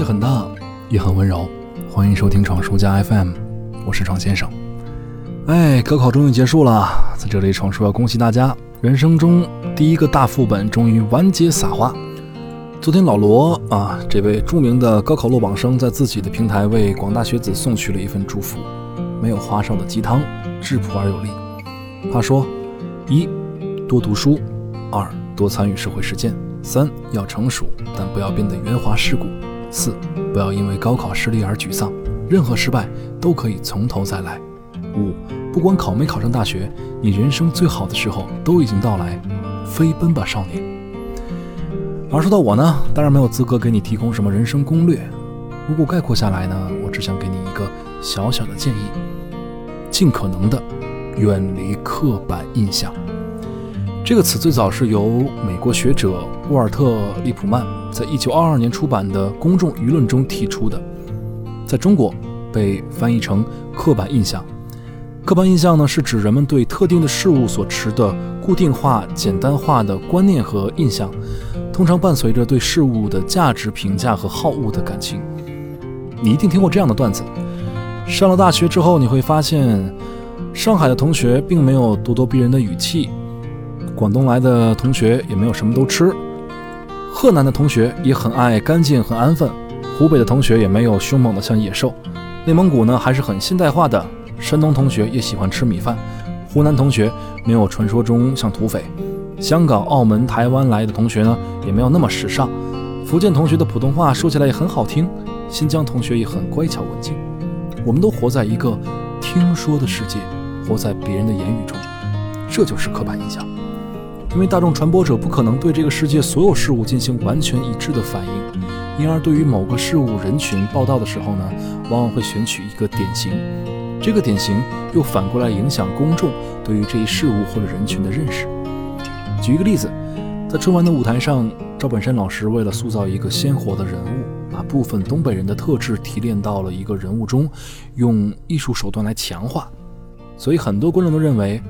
界很大，也很温柔。欢迎收听闯书家 FM，我是闯先生。哎，高考终于结束了，在这里闯叔要恭喜大家，人生中第一个大副本终于完结撒花。昨天老罗啊，这位著名的高考落榜生，在自己的平台为广大学子送去了一份祝福，没有花哨的鸡汤，质朴而有力。他说：一，多读书；二，多参与社会实践。三要成熟，但不要变得圆滑世故。四不要因为高考失利而沮丧，任何失败都可以从头再来。五不管考没考上大学，你人生最好的时候都已经到来，飞奔吧，少年。而说到我呢，当然没有资格给你提供什么人生攻略。如果概括下来呢，我只想给你一个小小的建议：尽可能的远离刻板印象。这个词最早是由美国学者沃尔特·利普曼在一九二二年出版的《公众舆论》中提出的，在中国被翻译成“刻板印象”。刻板印象呢，是指人们对特定的事物所持的固定化、简单化的观念和印象，通常伴随着对事物的价值评价和好恶的感情。你一定听过这样的段子：上了大学之后，你会发现，上海的同学并没有咄咄逼人的语气。广东来的同学也没有什么都吃，河南的同学也很爱干净很安分，湖北的同学也没有凶猛的像野兽，内蒙古呢还是很现代化的，山东同学也喜欢吃米饭，湖南同学没有传说中像土匪，香港、澳门、台湾来的同学呢也没有那么时尚，福建同学的普通话说起来也很好听，新疆同学也很乖巧文静，我们都活在一个听说的世界，活在别人的言语中，这就是刻板印象。因为大众传播者不可能对这个世界所有事物进行完全一致的反应，因而对于某个事物人群报道的时候呢，往往会选取一个典型，这个典型又反过来影响公众对于这一事物或者人群的认识。举一个例子，在春晚的舞台上，赵本山老师为了塑造一个鲜活的人物，把部分东北人的特质提炼到了一个人物中，用艺术手段来强化，所以很多观众都认为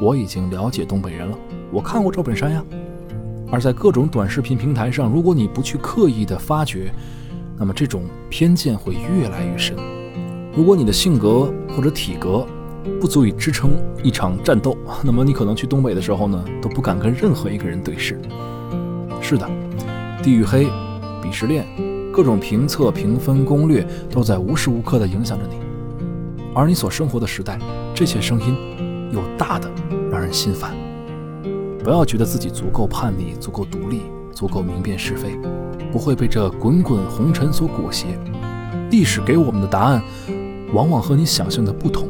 我已经了解东北人了。我看过赵本山呀，而在各种短视频平台上，如果你不去刻意的发掘，那么这种偏见会越来越深。如果你的性格或者体格不足以支撑一场战斗，那么你可能去东北的时候呢，都不敢跟任何一个人对视。是的，地域黑、鄙视链、各种评测、评分、攻略都在无时无刻的影响着你，而你所生活的时代，这些声音又大的让人心烦。不要觉得自己足够叛逆、足够独立、足够明辨是非，不会被这滚滚红尘所裹挟。历史给我们的答案，往往和你想象的不同。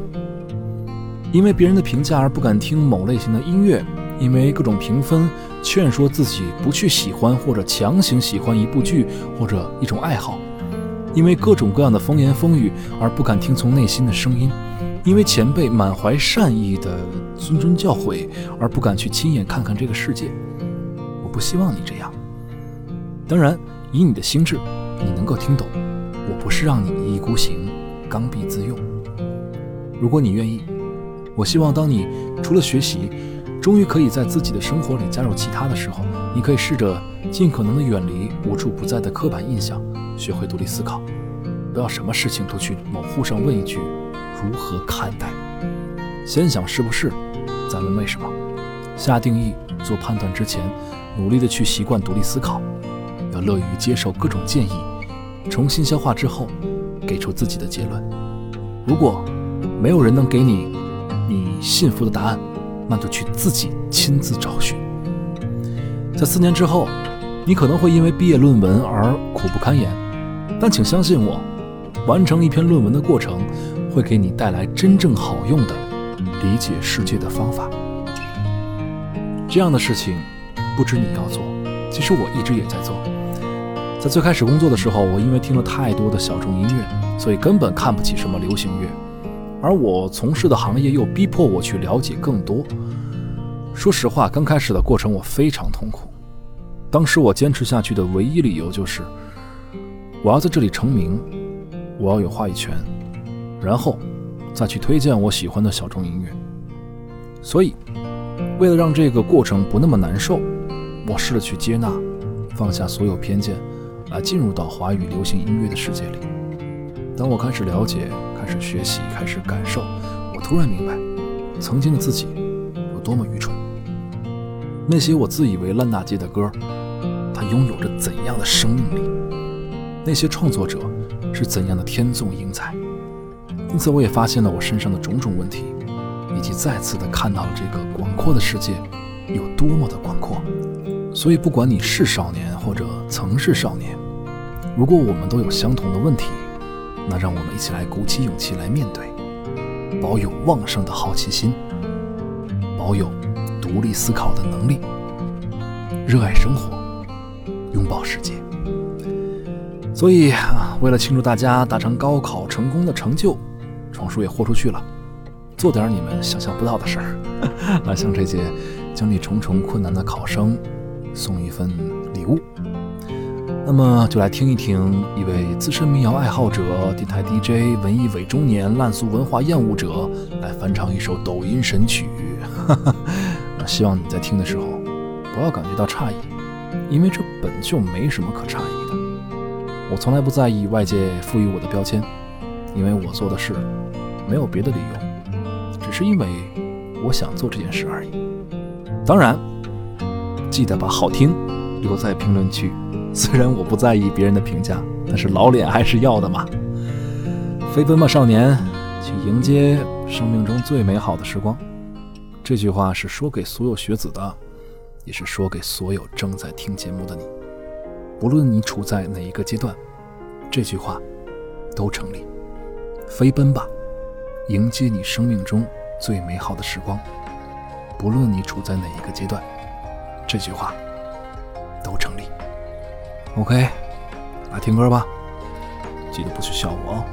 因为别人的评价而不敢听某类型的音乐，因为各种评分劝说自己不去喜欢或者强行喜欢一部剧或者一种爱好，因为各种各样的风言风语而不敢听从内心的声音。因为前辈满怀善意的谆谆教诲而不敢去亲眼看看这个世界，我不希望你这样。当然，以你的心智，你能够听懂，我不是让你一意孤行、刚愎自用。如果你愿意，我希望当你除了学习，终于可以在自己的生活里加入其他的时候，你可以试着尽可能的远离无处不在的刻板印象，学会独立思考，不要什么事情都去某户上问一句。如何看待？先想是不是，再问为什么。下定义、做判断之前，努力的去习惯独立思考，要乐于接受各种建议，重新消化之后，给出自己的结论。如果没有人能给你你信服的答案，那就去自己亲自找寻。在四年之后，你可能会因为毕业论文而苦不堪言，但请相信我，完成一篇论文的过程。会给你带来真正好用的理解世界的方法。这样的事情不止你要做，其实我一直也在做。在最开始工作的时候，我因为听了太多的小众音乐，所以根本看不起什么流行乐。而我从事的行业又逼迫我去了解更多。说实话，刚开始的过程我非常痛苦。当时我坚持下去的唯一理由就是，我要在这里成名，我要有话语权。然后，再去推荐我喜欢的小众音乐。所以，为了让这个过程不那么难受，我试着去接纳，放下所有偏见，来进入到华语流行音乐的世界里。当我开始了解、开始学习、开始感受，我突然明白，曾经的自己有多么愚蠢。那些我自以为烂大街的歌，它拥有着怎样的生命力？那些创作者是怎样的天纵英才？因此，我也发现了我身上的种种问题，以及再次的看到了这个广阔的世界有多么的广阔。所以，不管你是少年或者曾是少年，如果我们都有相同的问题，那让我们一起来鼓起勇气来面对，保有旺盛的好奇心，保有独立思考的能力，热爱生活，拥抱世界。所以啊，为了庆祝大家达成高考成功的成就。闯叔也豁出去了，做点你们想象不到的事儿，来向这些经历重重困难的考生送一份礼物。那么就来听一听一位资深民谣爱好者、电台 DJ、文艺伪中年、烂俗文化厌恶者来翻唱一首抖音神曲。那希望你在听的时候不要感觉到诧异，因为这本就没什么可诧异的。我从来不在意外界赋予我的标签。因为我做的事没有别的理由，只是因为我想做这件事而已。当然，记得把好听留在评论区。虽然我不在意别人的评价，但是老脸还是要的嘛。飞奔吧，少年，去迎接生命中最美好的时光。这句话是说给所有学子的，也是说给所有正在听节目的你。不论你处在哪一个阶段，这句话都成立。飞奔吧，迎接你生命中最美好的时光。不论你处在哪一个阶段，这句话都成立。OK，来听歌吧，记得不许笑我哦。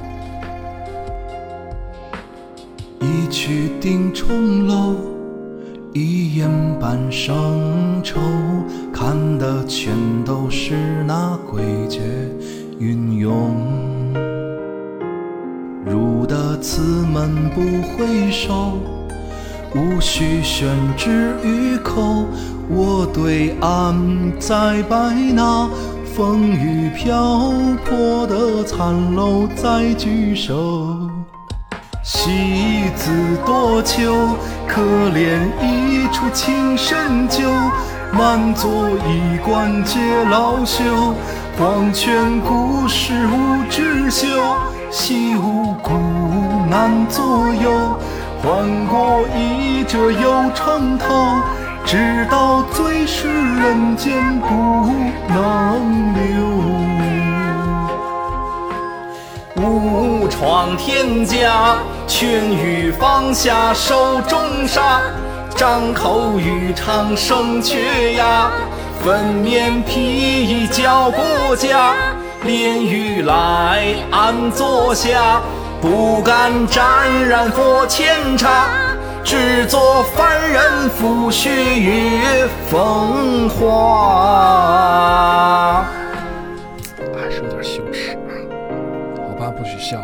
一曲定重楼，一眼半生愁，看的全都是那诡谲云涌。入得此门不回首，无需宣之于口。我对岸再拜那风雨漂泊的残楼再举手。戏子多秋，可怜一出情深旧。满座衣冠皆老朽，黄泉故事无知休。西无骨难左右，换过一折又成头，直到最是人间不能留。误闯天家，劝欲放下手中沙，张口欲唱声却哑，粉面披衣教国家。炼狱来安坐下，不敢沾染佛前茶，只做凡人抚雪月风花。还是有点羞耻，我爸，不许笑。